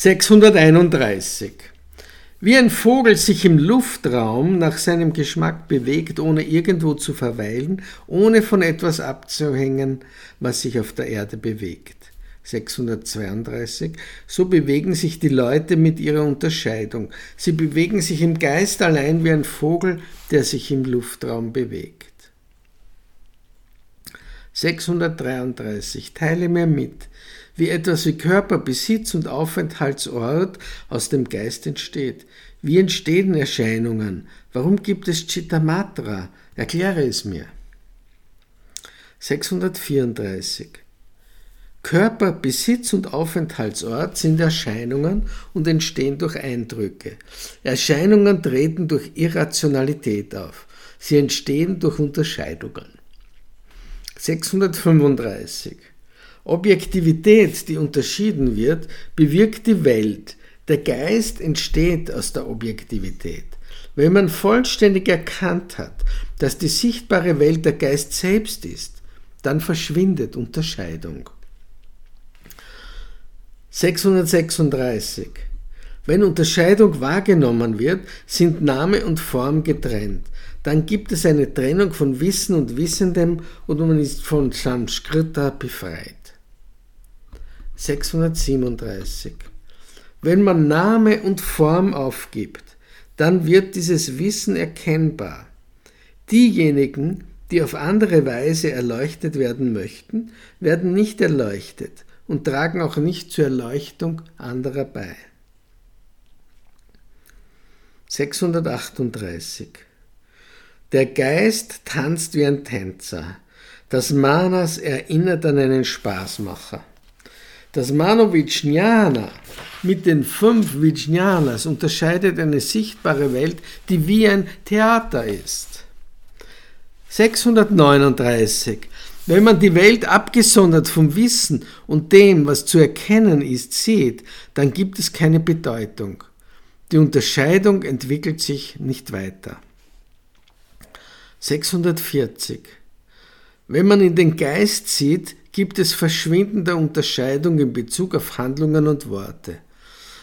631. Wie ein Vogel sich im Luftraum nach seinem Geschmack bewegt, ohne irgendwo zu verweilen, ohne von etwas abzuhängen, was sich auf der Erde bewegt. 632. So bewegen sich die Leute mit ihrer Unterscheidung. Sie bewegen sich im Geist allein wie ein Vogel, der sich im Luftraum bewegt. 633. Teile mir mit, wie etwas wie Körper, Besitz und Aufenthaltsort aus dem Geist entsteht. Wie entstehen Erscheinungen? Warum gibt es Chittamatra? Erkläre es mir. 634. Körper, Besitz und Aufenthaltsort sind Erscheinungen und entstehen durch Eindrücke. Erscheinungen treten durch Irrationalität auf. Sie entstehen durch Unterscheidungen. 635. Objektivität, die unterschieden wird, bewirkt die Welt. Der Geist entsteht aus der Objektivität. Wenn man vollständig erkannt hat, dass die sichtbare Welt der Geist selbst ist, dann verschwindet Unterscheidung. 636. Wenn Unterscheidung wahrgenommen wird, sind Name und Form getrennt. Dann gibt es eine Trennung von Wissen und Wissendem und man ist von Sanskrita befreit. 637. Wenn man Name und Form aufgibt, dann wird dieses Wissen erkennbar. Diejenigen, die auf andere Weise erleuchtet werden möchten, werden nicht erleuchtet und tragen auch nicht zur Erleuchtung anderer bei. 638. Der Geist tanzt wie ein Tänzer. Das Manas erinnert an einen Spaßmacher. Das Mano Vijnana mit den fünf Vijnanas unterscheidet eine sichtbare Welt, die wie ein Theater ist. 639. Wenn man die Welt abgesondert vom Wissen und dem, was zu erkennen ist, sieht, dann gibt es keine Bedeutung. Die Unterscheidung entwickelt sich nicht weiter. 640. Wenn man in den Geist sieht, gibt es verschwindende Unterscheidung in Bezug auf Handlungen und Worte.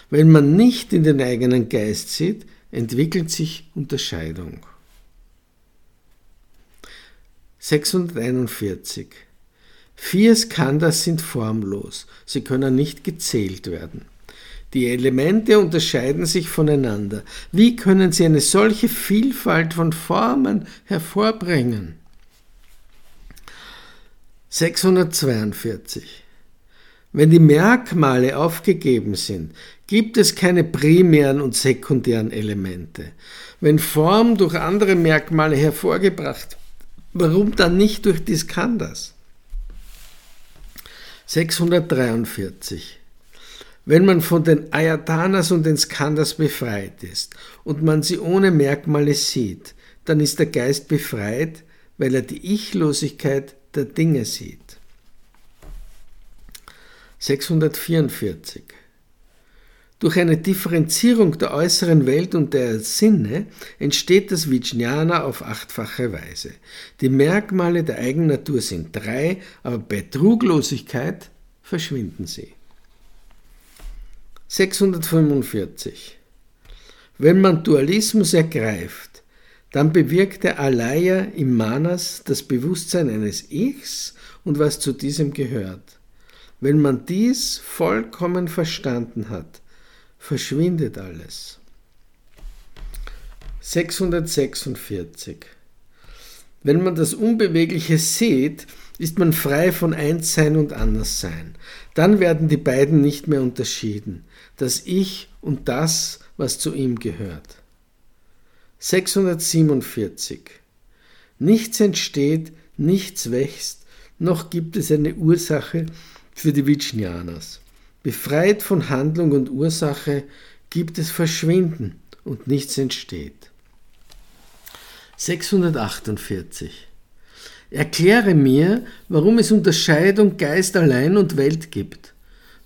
Wenn man nicht in den eigenen Geist sieht, entwickelt sich Unterscheidung. 641. Vier Skandhas sind formlos, sie können nicht gezählt werden. Die Elemente unterscheiden sich voneinander. Wie können sie eine solche Vielfalt von Formen hervorbringen? 642. Wenn die Merkmale aufgegeben sind, gibt es keine primären und sekundären Elemente. Wenn Form durch andere Merkmale hervorgebracht, warum dann nicht durch die Skandhas? 643. Wenn man von den Ayatanas und den Skandhas befreit ist und man sie ohne Merkmale sieht, dann ist der Geist befreit, weil er die Ichlosigkeit der Dinge sieht. 644. Durch eine Differenzierung der äußeren Welt und der Sinne entsteht das Vijnana auf achtfache Weise. Die Merkmale der Eigennatur sind drei, aber bei Truglosigkeit verschwinden sie. 645. Wenn man Dualismus ergreift, dann bewirkt der Alaya im Manas das Bewusstsein eines Ichs und was zu diesem gehört. Wenn man dies vollkommen verstanden hat, verschwindet alles. 646. Wenn man das Unbewegliche sieht, ist man frei von Einssein und Anderssein. Dann werden die beiden nicht mehr unterschieden, das Ich und das, was zu ihm gehört. 647. Nichts entsteht, nichts wächst, noch gibt es eine Ursache für die Vijnanas. Befreit von Handlung und Ursache gibt es Verschwinden und nichts entsteht. 648. Erkläre mir, warum es Unterscheidung Geist allein und Welt gibt.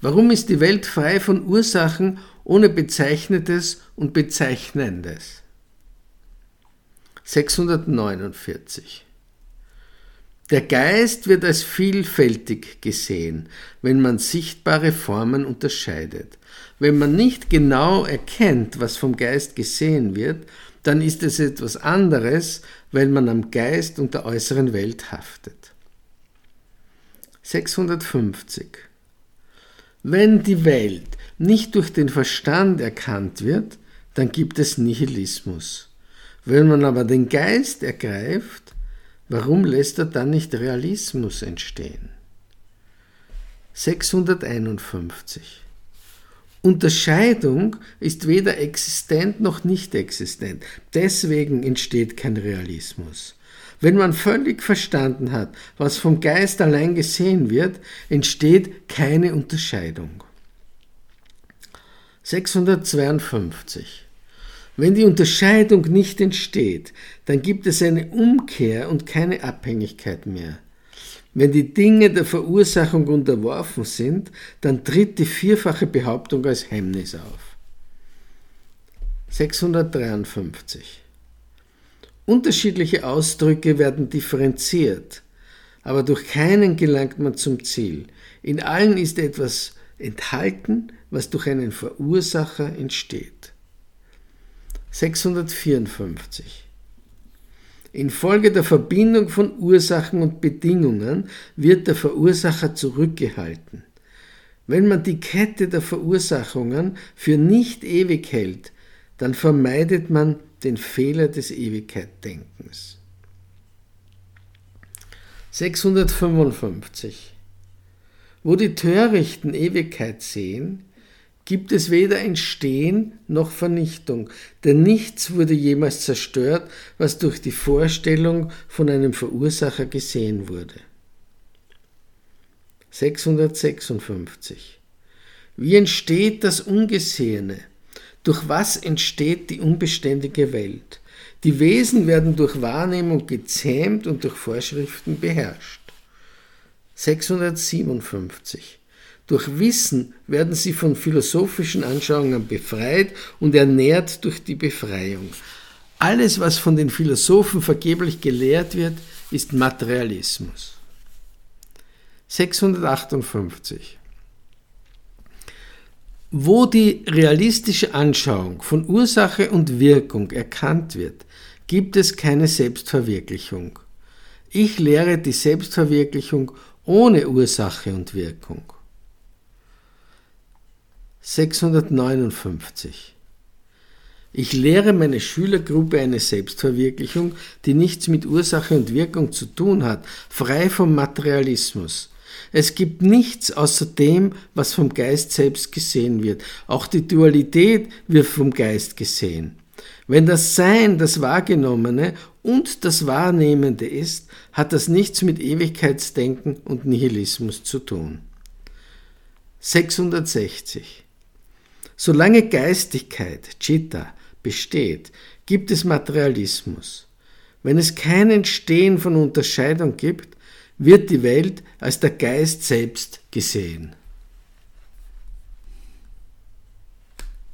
Warum ist die Welt frei von Ursachen ohne Bezeichnetes und Bezeichnendes? 649. Der Geist wird als vielfältig gesehen, wenn man sichtbare Formen unterscheidet. Wenn man nicht genau erkennt, was vom Geist gesehen wird, dann ist es etwas anderes, weil man am Geist und der äußeren Welt haftet. 650. Wenn die Welt nicht durch den Verstand erkannt wird, dann gibt es Nihilismus. Wenn man aber den Geist ergreift, Warum lässt er dann nicht Realismus entstehen? 651. Unterscheidung ist weder existent noch nicht existent. Deswegen entsteht kein Realismus. Wenn man völlig verstanden hat, was vom Geist allein gesehen wird, entsteht keine Unterscheidung. 652. Wenn die Unterscheidung nicht entsteht, dann gibt es eine Umkehr und keine Abhängigkeit mehr. Wenn die Dinge der Verursachung unterworfen sind, dann tritt die vierfache Behauptung als Hemmnis auf. 653. Unterschiedliche Ausdrücke werden differenziert, aber durch keinen gelangt man zum Ziel. In allen ist etwas enthalten, was durch einen Verursacher entsteht. 654. Infolge der Verbindung von Ursachen und Bedingungen wird der Verursacher zurückgehalten. Wenn man die Kette der Verursachungen für nicht ewig hält, dann vermeidet man den Fehler des Ewigkeitdenkens. 655. Wo die Törichten Ewigkeit sehen, gibt es weder Entstehen noch Vernichtung, denn nichts wurde jemals zerstört, was durch die Vorstellung von einem Verursacher gesehen wurde. 656. Wie entsteht das Ungesehene? Durch was entsteht die unbeständige Welt? Die Wesen werden durch Wahrnehmung gezähmt und durch Vorschriften beherrscht. 657. Durch Wissen werden sie von philosophischen Anschauungen befreit und ernährt durch die Befreiung. Alles, was von den Philosophen vergeblich gelehrt wird, ist Materialismus. 658. Wo die realistische Anschauung von Ursache und Wirkung erkannt wird, gibt es keine Selbstverwirklichung. Ich lehre die Selbstverwirklichung ohne Ursache und Wirkung. 659. Ich lehre meine Schülergruppe eine Selbstverwirklichung, die nichts mit Ursache und Wirkung zu tun hat, frei vom Materialismus. Es gibt nichts außer dem, was vom Geist selbst gesehen wird. Auch die Dualität wird vom Geist gesehen. Wenn das Sein das Wahrgenommene und das Wahrnehmende ist, hat das nichts mit Ewigkeitsdenken und Nihilismus zu tun. 660. Solange Geistigkeit, Chitta, besteht, gibt es Materialismus. Wenn es kein Entstehen von Unterscheidung gibt, wird die Welt als der Geist selbst gesehen.